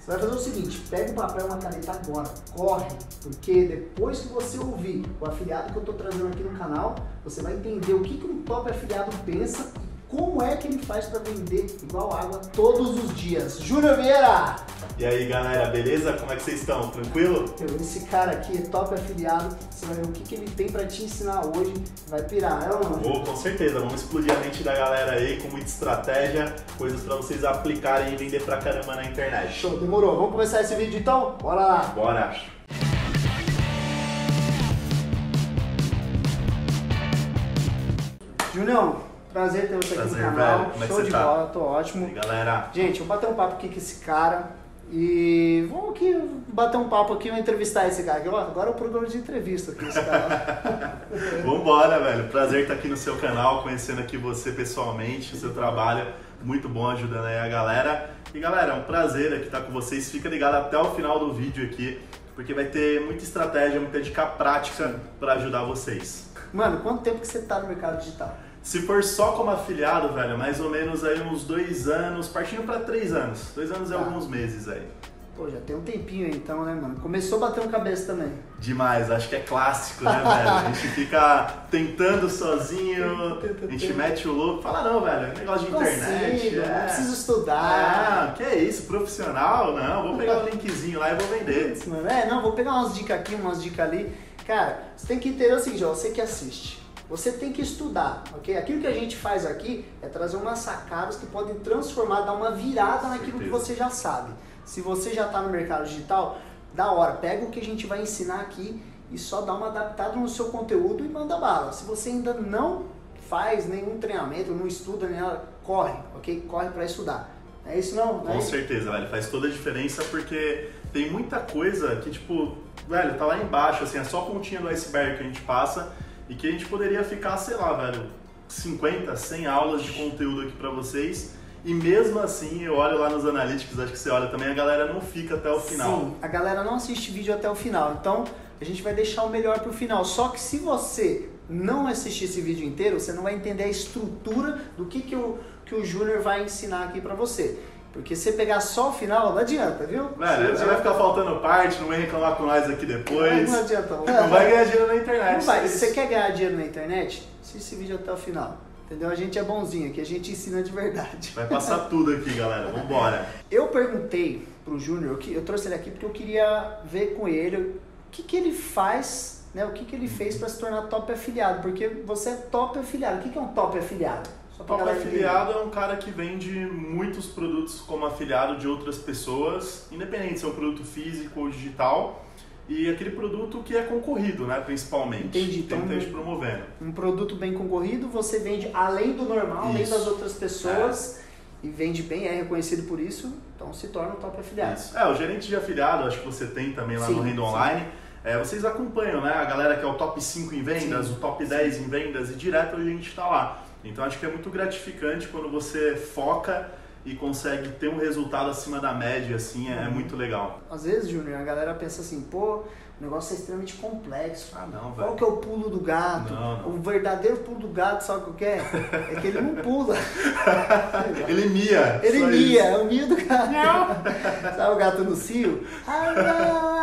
Você vai fazer o seguinte, pega um papel e uma caneta agora, corre, porque depois que você ouvir o afiliado que eu estou trazendo aqui no canal, você vai entender o que, que um top afiliado pensa e como é que ele faz para vender igual água todos os dias. Júnior Vieira! E aí galera, beleza? Como é que vocês estão? Tranquilo? Esse cara aqui é top afiliado, você vai ver o que, que ele tem para te ensinar hoje, vai pirar, é ou não? Oh, com certeza, vamos explodir a mente da galera aí com muita estratégia, coisas para vocês aplicarem e vender pra caramba na internet. Show, demorou. Vamos começar esse vídeo então? Bora lá! Bora! Junião, prazer ter você Prazer, aqui no canal. velho. Como é Show de tá? bola, tô ótimo. E galera, Gente, vou bater um papo aqui com esse cara e vamos aqui bater um papo aqui, vamos entrevistar esse cara agora é o programa de entrevista aqui, esse cara. vambora, velho. Prazer estar aqui no seu canal, conhecendo aqui você pessoalmente, o seu trabalho. Muito bom ajudando aí a galera. E galera, é um prazer aqui estar com vocês. Fica ligado até o final do vídeo aqui, porque vai ter muita estratégia, muita dica prática para ajudar vocês. Mano, quanto tempo que você tá no mercado digital? Se for só como afiliado, velho, mais ou menos aí uns dois anos, partindo para três anos. Dois anos e Tá. alguns meses aí. Pô, já tem um tempinho aí então, né, mano? Começou batendo cabeça também. Demais, acho que é clássico, né, velho? A gente fica tentando sozinho, a gente mete o louco. Fala, não, velho, é negócio de internet. Consigo, é. não preciso estudar. Ah, que é isso, profissional? Não, vou pegar o linkzinho lá e vou vender. Putz, mano, É, não, vou pegar umas dicas aqui, umas dicas ali. Cara, você tem que entender o seguinte, ó, você que assiste. Você tem que estudar, ok? Aquilo que a gente faz aqui é trazer umas sacadas que podem transformar, dar uma virada naquilo que você já sabe. Se você já está no mercado digital, da hora, pega o que a gente vai ensinar aqui e só dá uma adaptada no seu conteúdo e manda bala. Se você ainda não faz nenhum treinamento, não estuda nem nada, corre, ok? Corre para estudar. É isso não? não é Com isso? certeza, velho, faz toda a diferença porque tem muita coisa que, tipo, velho, tá lá embaixo, assim, é só a pontinha do iceberg que a gente passa e que a gente poderia ficar, sei lá, velho, 50, 100 aulas de conteúdo aqui pra vocês. E mesmo assim, eu olho lá nos analytics, acho que você olha também, a galera não fica até o final. Sim, a galera não assiste vídeo até o final. Então, a gente vai deixar o melhor pro final. Só que se você não assistir esse vídeo inteiro, você não vai entender a estrutura do que, que, o, que o Júnior vai ensinar aqui pra você. Porque se você pegar só o final, não adianta, viu? Velho, você vai ficar faltando parte, não vai reclamar com nós aqui depois. Não adianta. Não vai ganhar dinheiro na internet. Não vai. é Se você quer ganhar dinheiro na internet, assiste esse vídeo até o final. Entendeu? A gente é bonzinho aqui, a gente ensina de verdade. Vai passar tudo aqui, galera. Vambora. Eu perguntei pro Júnior, eu trouxe ele aqui porque eu queria ver com ele o que, que ele faz, né? O que, que ele fez para se tornar top afiliado, porque você é top afiliado. O que, que é um top afiliado? Top afiliado é um cara que vende muitos produtos como afiliado de outras pessoas, independente se é um produto físico ou digital, e aquele produto que é concorrido, né, principalmente. Entendi, Tem então- muita gente promovendo. Um produto bem concorrido, você vende além do normal, além Isso. das outras pessoas, e vende bem, é reconhecido por isso, então se torna um top afiliado. Isso. É, o gerente de afiliado, acho que você tem também lá Sim, no Renda sim. Online. É, vocês acompanham, né? A galera que é o top 5 em vendas, Sim. o top 10 em vendas, e direto a gente está lá. Então acho que é muito gratificante quando você foca e consegue ter um resultado acima da média, assim, é, Uhum. muito legal. Às vezes, Júnior, a galera pensa assim, pô, o negócio é extremamente complexo. Ah, não, Qual velho. que é o pulo do gato? Não, não. O verdadeiro pulo do gato, sabe o que é? É que ele não pula. Ele mia. Ele mia, isso. é o mio do gato. Sabe o gato no cio? Ah, não, não,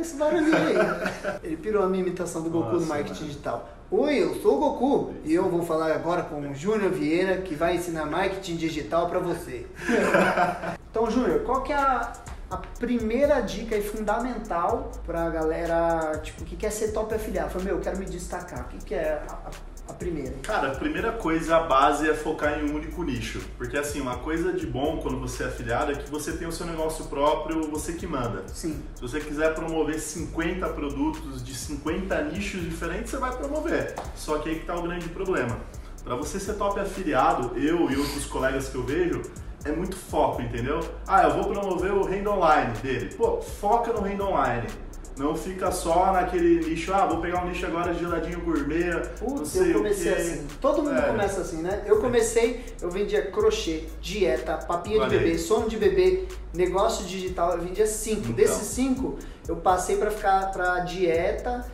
esse barulhinho aí. Ele pirou a minha imitação do Goku no Nossa, marketing mano. digital. Oi, eu sou o Goku e eu vou falar agora com o Júnior Vieira que vai ensinar marketing digital pra você. Então, Júnior, qual que é a, a primeira dica e fundamental pra galera tipo, que quer ser top afiliado? Fala, meu, eu quero me destacar. O que, que é a, a- a primeira? Cara, a primeira coisa, a base é focar em um único nicho. Porque assim, uma coisa de bom quando você é afiliado é que você tem o seu negócio próprio, você que manda. Sim. Se você quiser promover 50 produtos de 50 nichos diferentes, você vai promover. Só que aí que tá o grande problema. Para você ser top afiliado, eu e outros colegas que eu vejo, é muito foco, entendeu? Ah, eu vou promover o renda online dele. Pô, foca no renda online. Não fica só naquele nicho, ah, vou pegar um nicho agora de geladinho gourmet, não Putz, sei eu comecei o quê. assim. Todo mundo É. começa assim, né? Eu comecei, eu vendia crochê, dieta, papinha Olha de bebê, sono de bebê, negócio digital, eu vendia cinco. Então. Desses cinco, eu passei pra ficar pra dieta,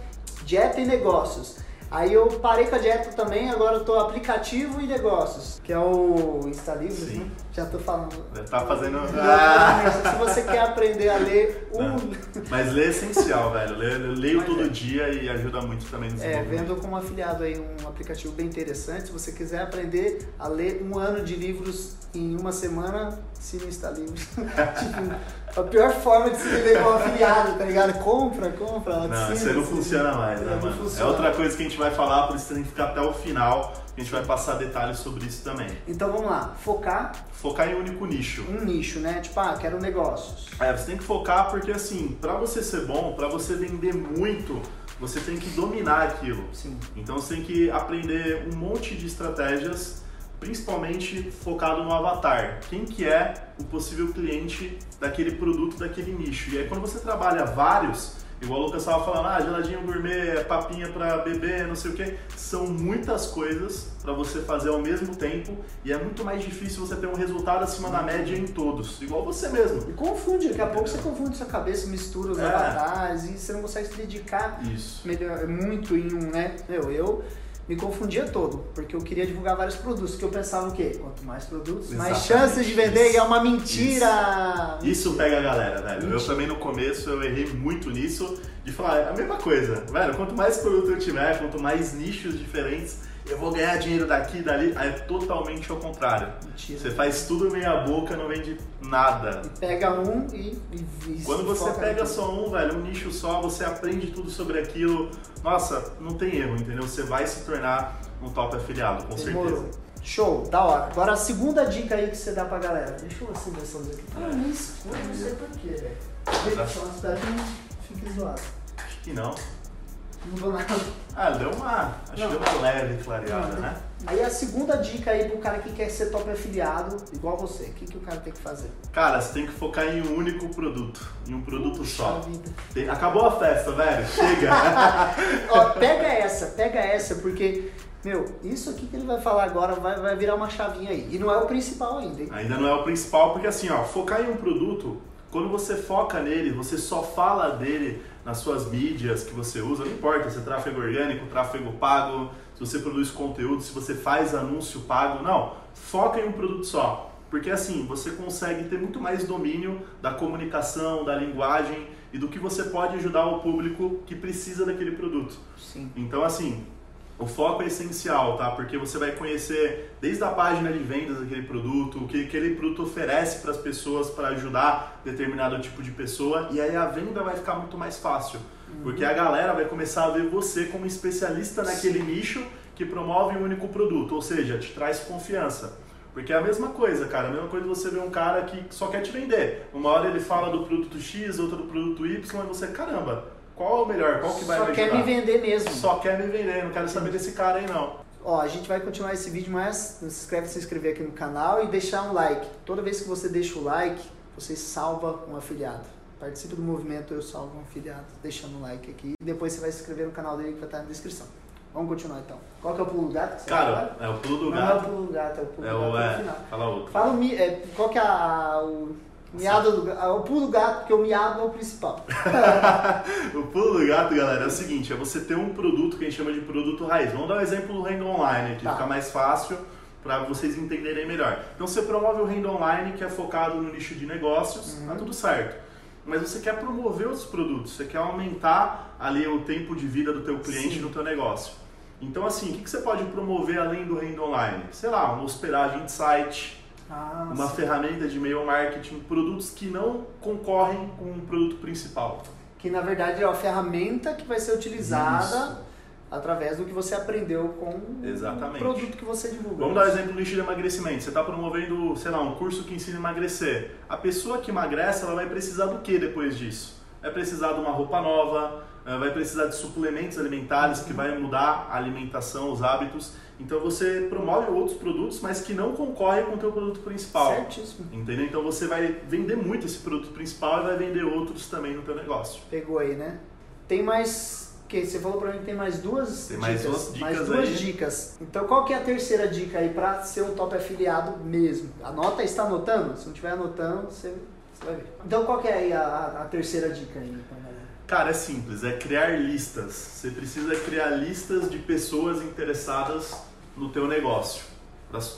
dieta e negócios. Aí eu parei com a dieta também, agora eu tô aplicativo e negócios, que é o Insta Sim. né? Já tô falando. Tá fazendo. Ah. Se aprender a ler um. Não. Mas ler é essencial, velho. Eu leio Mas todo é. dia e ajuda muito também no É, vendo como afiliado aí um aplicativo bem interessante. Se você quiser aprender a ler um ano de livros em uma semana, se não está livros. tipo, a pior forma de se viver como afiliado, tá ligado? Compra, compra, Não, assina, isso aí não funciona mais, né, É, mano? É funciona. outra coisa que a gente vai falar, por isso tem que ficar até o final. A gente vai passar detalhes sobre isso também. Então vamos lá, focar Focar em um único nicho. um nicho, né? Tipo, ah, quero negócios. É, você tem que focar porque assim, pra você ser bom, pra você vender muito, você tem que dominar aquilo. Sim. Então você tem que aprender um monte de estratégias, principalmente focado no avatar. Quem que é o possível cliente daquele produto, daquele nicho. E aí quando você trabalha vários, igual o Lucas estava falando, ah, geladinho gourmet, papinha para beber, não sei o que, são muitas coisas para você fazer ao mesmo tempo e é muito mais difícil você ter um resultado acima da média em todos, igual você mesmo. E confunde, daqui a pouco você confunde sua cabeça, mistura os É. avatares e você não consegue se dedicar Isso. melhor- muito em um, né? Meu, eu me confundia todo, porque eu queria divulgar vários produtos, que eu pensava o quê? Quanto mais produtos, mais Exatamente. chances de vender, e é uma mentira! Isso pega a galera, velho. Eu Mentira. também no começo eu errei muito nisso de falar é a mesma coisa, velho. Quanto mais produto eu tiver, quanto mais nichos diferentes, eu vou ganhar dinheiro daqui e dali. Aí é totalmente ao contrário. Mentira. Você faz tudo meia boca, não vende nada. E pega um e, e, e Quando você pega só um, velho, um nicho só, você aprende tudo sobre aquilo. Nossa, não tem erro, entendeu? Você vai se tornar um top afiliado, com Demorou. certeza. Show, da hora. Agora a segunda dica aí que você dá pra galera. Deixa eu acender essa luz aqui. Ah, nem escuro, não sei porquê, velho. Espero que não fique zoado. Acho que não. Não vou nada. Ah, deu uma. Acho Não. que deu uma leve clareada, Não, né? Aí a segunda dica aí pro cara que quer ser top afiliado, igual você, o que, que o cara tem que fazer? Cara, você tem que focar em um único produto, em um produto só. Puxa vida. Tem- Acabou a festa, velho. Chega. Ó, pega essa, pega essa, porque, meu, isso aqui que ele vai falar agora vai, vai virar uma chavinha aí. E não é o principal ainda, hein? Ainda não é o principal, porque assim, ó, focar em um produto, quando você foca nele, você só fala dele nas suas mídias que você usa, não importa se é tráfego orgânico, tráfego pago, se você produz conteúdo, se você faz anúncio pago, não. Foca em um produto só. Porque assim, você consegue ter muito mais domínio da comunicação, da linguagem e do que você pode ajudar o público que precisa daquele produto. Sim. Então, assim, o foco é essencial, tá? Porque você vai conhecer desde a página de vendas daquele produto, o que aquele produto oferece para as pessoas para ajudar determinado tipo de pessoa, e aí a venda vai ficar muito mais fácil. Porque a galera vai começar a ver você como especialista naquele nicho que promove um único produto, ou seja, te traz confiança. Porque é a mesma coisa, cara. A mesma coisa você vê um cara que só quer te vender. Uma hora ele fala do produto X, outra do produto Y, e você, caramba, qual é o melhor? Qual que vai Só me quer me vender mesmo. Só quer me vender, não quero saber desse cara aí não. Ó, a gente vai continuar esse vídeo, mas não se inscreve se inscrever aqui no canal e deixar um like. Toda vez que você deixa o like, você salva um afiliado. Participe do movimento Eu Salvo um Afiliado, deixando um like aqui. E depois você vai se inscrever no canal dele que vai estar na descrição. Vamos continuar então. Qual que é o pulo do gato? Cara, é o pulo do não é o gato. pulo do gato, é o pulo É do gato É, final. fala outro. Fala é, qual que é a, o miado do gato, o pulo do gato, porque o miado é o principal. O pulo do gato, galera, é o seguinte: é você ter um produto que a gente chama de produto raiz. Vamos dar um exemplo do Renda Online, que Tá. fica mais fácil para vocês entenderem melhor. Então você promove o Renda Online, que é focado no nicho de negócios, Uhum. tá tudo certo. Mas você quer promover outros produtos, você quer aumentar ali o tempo de vida do teu cliente Sim. no teu negócio. Então assim, o que que você pode promover além do Renda Online? Sei lá, uma hospedagem de site, Ah, uma sim. ferramenta de e-mail marketing, produtos que não concorrem com o produto principal. Que na verdade é uma ferramenta que vai ser utilizada Isso. através do que você aprendeu com Exatamente. o produto que você divulga. Vamos dar um exemplo no nicho de emagrecimento. Você está promovendo, sei lá, um curso que ensina a emagrecer. A pessoa que emagrece, ela vai precisar do que depois disso? Vai precisar de uma roupa nova, vai precisar de suplementos alimentares que vai mudar a alimentação, os hábitos. Então você promove outros produtos, mas que não concorrem com o teu produto principal. Certíssimo. Entendeu? Então você vai vender muito esse produto principal e vai vender outros também no teu negócio. Pegou aí, né? Tem mais. Que você falou pra mim que tem mais duas Tem mais dicas. duas dicas mais duas aí. dicas. Então qual que é a terceira dica aí pra ser um top afiliado mesmo? Anota está anotando? Se não estiver anotando, você, você vai ver. Então qual que é aí a, a- terceira dica aí galera? Cara, é simples, é criar listas. Você precisa criar listas de pessoas interessadas no teu negócio.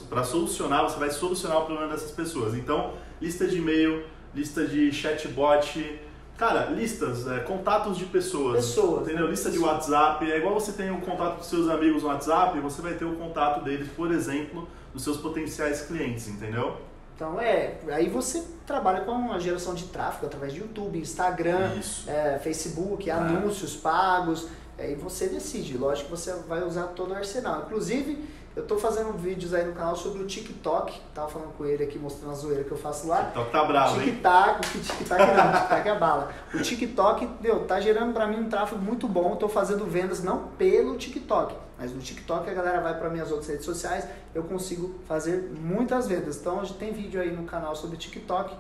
Para solucionar, você vai solucionar o problema dessas pessoas. Então, lista de e-mail, lista de chatbot. Cara, listas, é, contatos de pessoas. Pessoas, Entendeu? né? Lista de Pessoas. WhatsApp. É igual você tem o contato dos seus amigos no WhatsApp, você vai ter o contato deles, por exemplo, dos seus potenciais clientes, entendeu? Então é, aí você trabalha com a geração de tráfego através de YouTube, Instagram, é, Facebook, É. anúncios pagos. Aí você decide, lógico que você vai usar todo o arsenal. Inclusive, eu tô fazendo vídeos aí no canal sobre o TikTok. Tava falando com ele aqui, mostrando a zoeira que eu faço lá. Então tá bravo, hein? TikTok, o TikTok não, TikTok é bala. O TikTok, meu, tá gerando pra mim um tráfego muito bom. Tô fazendo vendas não pelo TikTok, mas no TikTok a galera vai para minhas outras redes sociais, eu consigo fazer muitas vendas. Então tem vídeo aí no canal sobre TikTok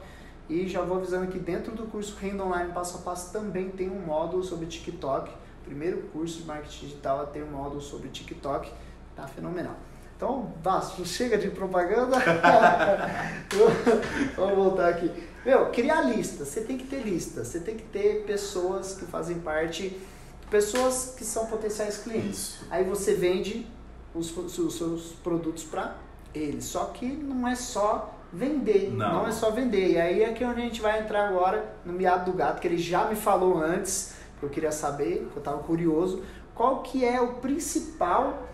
e já vou avisando que dentro do curso Renda Online Passo a Passo também tem um módulo sobre TikTok. Primeiro curso de marketing digital a ter um módulo sobre TikTok, tá fenomenal. Então, Vasco, chega de propaganda. Vamos voltar aqui. Meu, criar lista. Você tem que ter lista. Você tem que ter pessoas que fazem parte, pessoas que são potenciais clientes. Isso. Aí você vende os, os seus produtos para eles. Só que não é só vender. Não. é só vender. E aí é que onde a gente vai entrar agora no miado do gato, que ele já me falou antes, que eu queria saber, que eu estava curioso. Qual que é o principal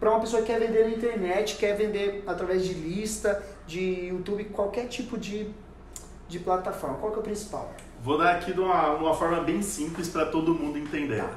para uma pessoa que quer vender na internet, quer vender através de lista, de YouTube, qualquer tipo de, de plataforma? Qual que é o principal? Vou dar aqui de uma, uma forma bem simples para todo mundo entender. Tá.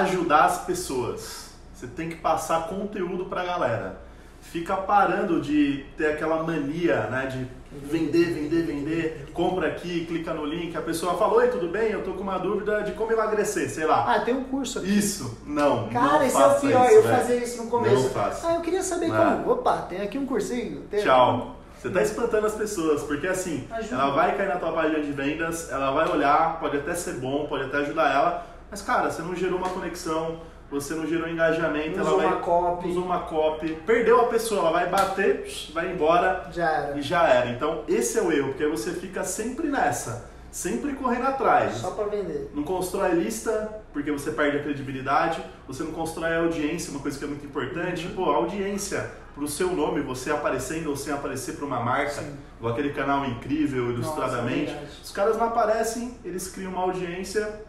Ajudar as pessoas. Você tem que passar conteúdo pra galera. Fica parando de ter aquela mania, né, de vender, vender, vender, compra aqui, clica no link, a pessoa fala, oi, tudo bem? Eu tô com uma dúvida de como emagrecer, sei lá. Ah, tem um curso aqui. Isso, não, Cara, não esse é o pior, isso, eu velho. fazia isso no começo. Não faça. Ah, eu queria saber Não. como. Opa, tem aqui um cursinho. Tem Tchau. Você tá espantando as pessoas, porque assim, Ajuda. ela vai cair na tua página de vendas, ela vai olhar, pode até ser bom, pode até ajudar ela, mas cara, você não gerou uma conexão, você não gerou engajamento, Não ela usou vai uma copy. usou uma copy, perdeu a pessoa, ela vai bater, vai embora Já era. e já era. Então esse é o erro, porque você fica sempre nessa, sempre correndo atrás. Só pra vender. Não constrói lista, porque você perde a credibilidade. Você não constrói a audiência, uma coisa que é muito importante. Uhum. Pô, a audiência pro seu nome, você aparecendo ou sem aparecer para uma marca, Sim. igual aquele canal incrível, ilustradamente. Nossa, é. Os caras não aparecem, eles criam uma audiência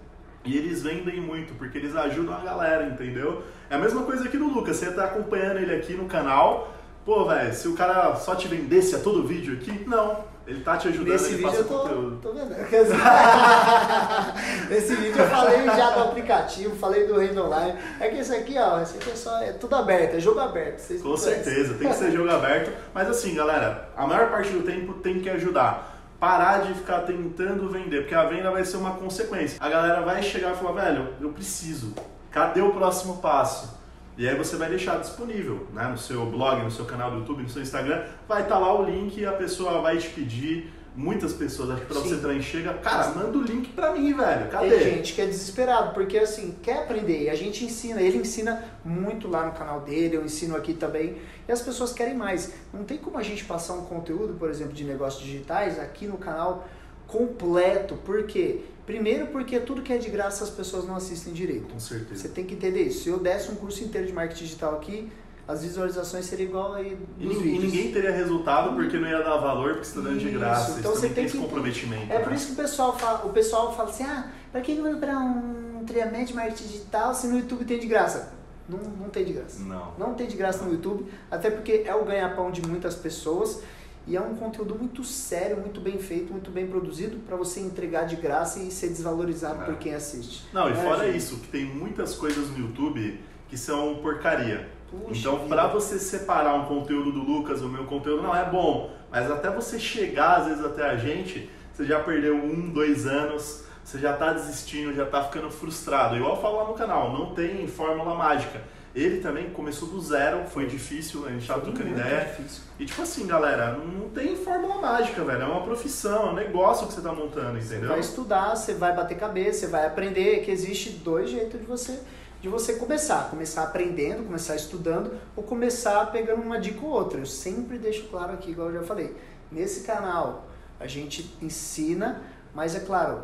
e eles vendem muito, porque eles ajudam a galera, entendeu? É a mesma coisa aqui no Lucas, você tá acompanhando ele aqui no canal. Pô, velho, se o cara só te vendesse a todo vídeo aqui, não. Ele tá te ajudando, Nesse ele vídeo passa eu tô, conteúdo. tô vendo. Nesse vídeo eu falei já do aplicativo, falei do Renda Online. É que esse aqui, ó, esse aqui é só. É tudo aberto, é jogo aberto. Vocês Com certeza, tem que ser jogo aberto. Mas assim, galera, a maior parte do tempo tem que ajudar. Parar de ficar tentando vender, porque a venda vai ser uma consequência. A galera vai chegar e falar, velho, eu preciso. Cadê o próximo passo? E aí você vai deixar disponível, né? No seu blog, no seu canal do YouTube, no seu Instagram, vai estar lá o link e a pessoa vai te pedir. Muitas pessoas, acho que pra Sim. você também chega, cara, manda o link pra mim, velho. Cadê? Tem gente que é desesperado, porque assim, quer aprender, e a gente ensina, ele ensina muito lá no canal dele, eu ensino aqui também, e as pessoas querem mais. Não tem como a gente passar um conteúdo, por exemplo, de negócios digitais aqui no canal completo, por quê? Primeiro porque tudo que é de graça as pessoas não assistem direito. Com certeza. Você tem que entender isso. Se eu desse um curso inteiro de marketing digital aqui, as visualizações seriam igual aí E, e ninguém teria resultado porque não ia dar valor, porque você tá dando de graça. então Isso você tem tem esse que- comprometimento. É né? por isso que o pessoal fala, o pessoal fala assim, ah, pra que eu vou para um treinamento de marketing digital se no YouTube tem de graça? Não, não tem de graça. Não. Não tem de graça no YouTube, até porque é o ganha-pão de muitas pessoas e é um conteúdo muito sério, muito bem feito, muito bem produzido para você entregar de graça e ser desvalorizado É. por quem assiste. Não, e Né, fora gente? isso, que tem muitas coisas no YouTube que são porcaria. Puxa então, pra você separar um conteúdo do Lucas, o meu conteúdo não é bom, mas até você chegar às vezes até a gente, você já perdeu um, dois anos, você já tá desistindo, já tá ficando frustrado. Igual eu falo lá no canal, não tem fórmula mágica. Ele também começou do zero, foi difícil, a gente Foi trocando ideia. difícil. E tipo assim, galera, não tem fórmula mágica, velho. É uma profissão, é um negócio que você tá montando, Você entendeu? vai estudar, você vai bater cabeça, você vai aprender, que existe dois jeitos de você de você começar, começar aprendendo, começar estudando ou começar pegando uma dica ou outra. Eu sempre deixo claro aqui, igual eu já falei, nesse canal a gente ensina, mas é claro,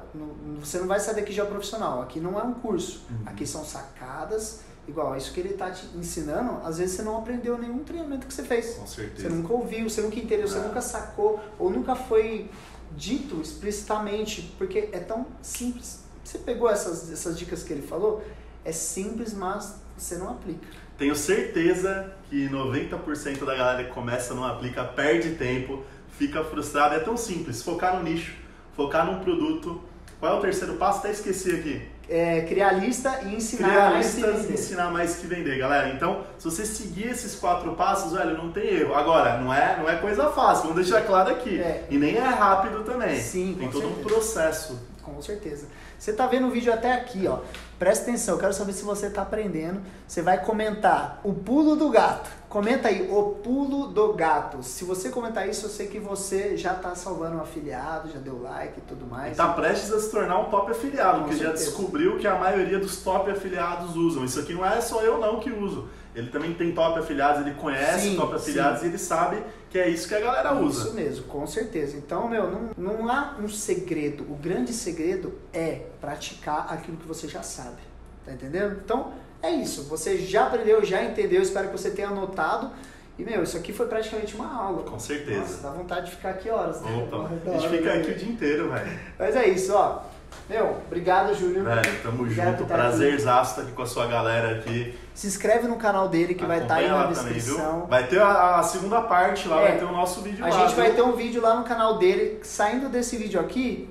você não vai saber que já é profissional. Aqui não é um curso, Uhum. aqui são sacadas. Igual, isso que ele está te ensinando, às vezes você não aprendeu nenhum treinamento que você fez. Com Você certeza. nunca ouviu, você nunca entendeu, você É. nunca sacou ou nunca foi dito explicitamente, porque é tão simples. Você pegou essas, essas dicas que ele falou? É simples, mas você não aplica. Tenho certeza que 90% da galera que começa não aplica, perde tempo, fica frustrado. É tão simples, focar no nicho, focar num produto. Qual é o terceiro passo? Até esqueci aqui. É, criar lista e ensinar Criar mais que listas e vender. ensinar mais que vender, galera. Então, se você seguir esses quatro passos, velho, não tem erro. Agora, não é, não é coisa fácil, vamos deixar claro aqui. É. E nem é rápido também. Sim, tem todo um certeza. processo. Com certeza. Você tá vendo o vídeo até aqui, ó. Presta atenção, eu quero saber se você tá aprendendo. Você vai comentar o pulo do gato. Comenta aí, o pulo do gato. Se você comentar isso, eu sei que você já tá salvando um afiliado, já deu like e tudo mais. Está prestes a se tornar um top afiliado, Com porque já certeza. descobriu que a maioria dos top afiliados usam. Isso aqui não é só eu não que uso. Ele também tem top afiliados, ele conhece Sim, top afiliados sim. e ele sabe que é isso que a galera usa. Isso mesmo, com certeza. Então, meu, não, não há um segredo. O grande segredo é praticar aquilo que você já sabe. Tá entendendo? Então, é isso. Você já aprendeu, já entendeu. Espero que você tenha anotado. E, meu, isso aqui foi praticamente uma aula. Com certeza. Nossa, dá vontade de ficar aqui horas. né? Opa, a gente fica aqui o dia inteiro, velho. Mas é isso, ó. Meu, obrigado, Júlio. Velho, tamo Obrigado junto. Prazerzaço estar aqui com a sua galera aqui. Se inscreve no canal dele que vai estar aí Acompanha na também, descrição. viu? Vai ter a, a segunda parte lá, É. vai ter o nosso vídeo A lá. gente vai viu? ter um vídeo lá no canal dele. Saindo desse vídeo aqui,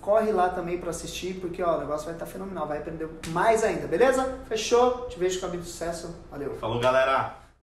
corre lá também pra assistir, porque ó, o negócio vai estar fenomenal. Vai aprender mais ainda, beleza? Fechou? Te vejo com a de sucesso. Valeu. Falou, galera.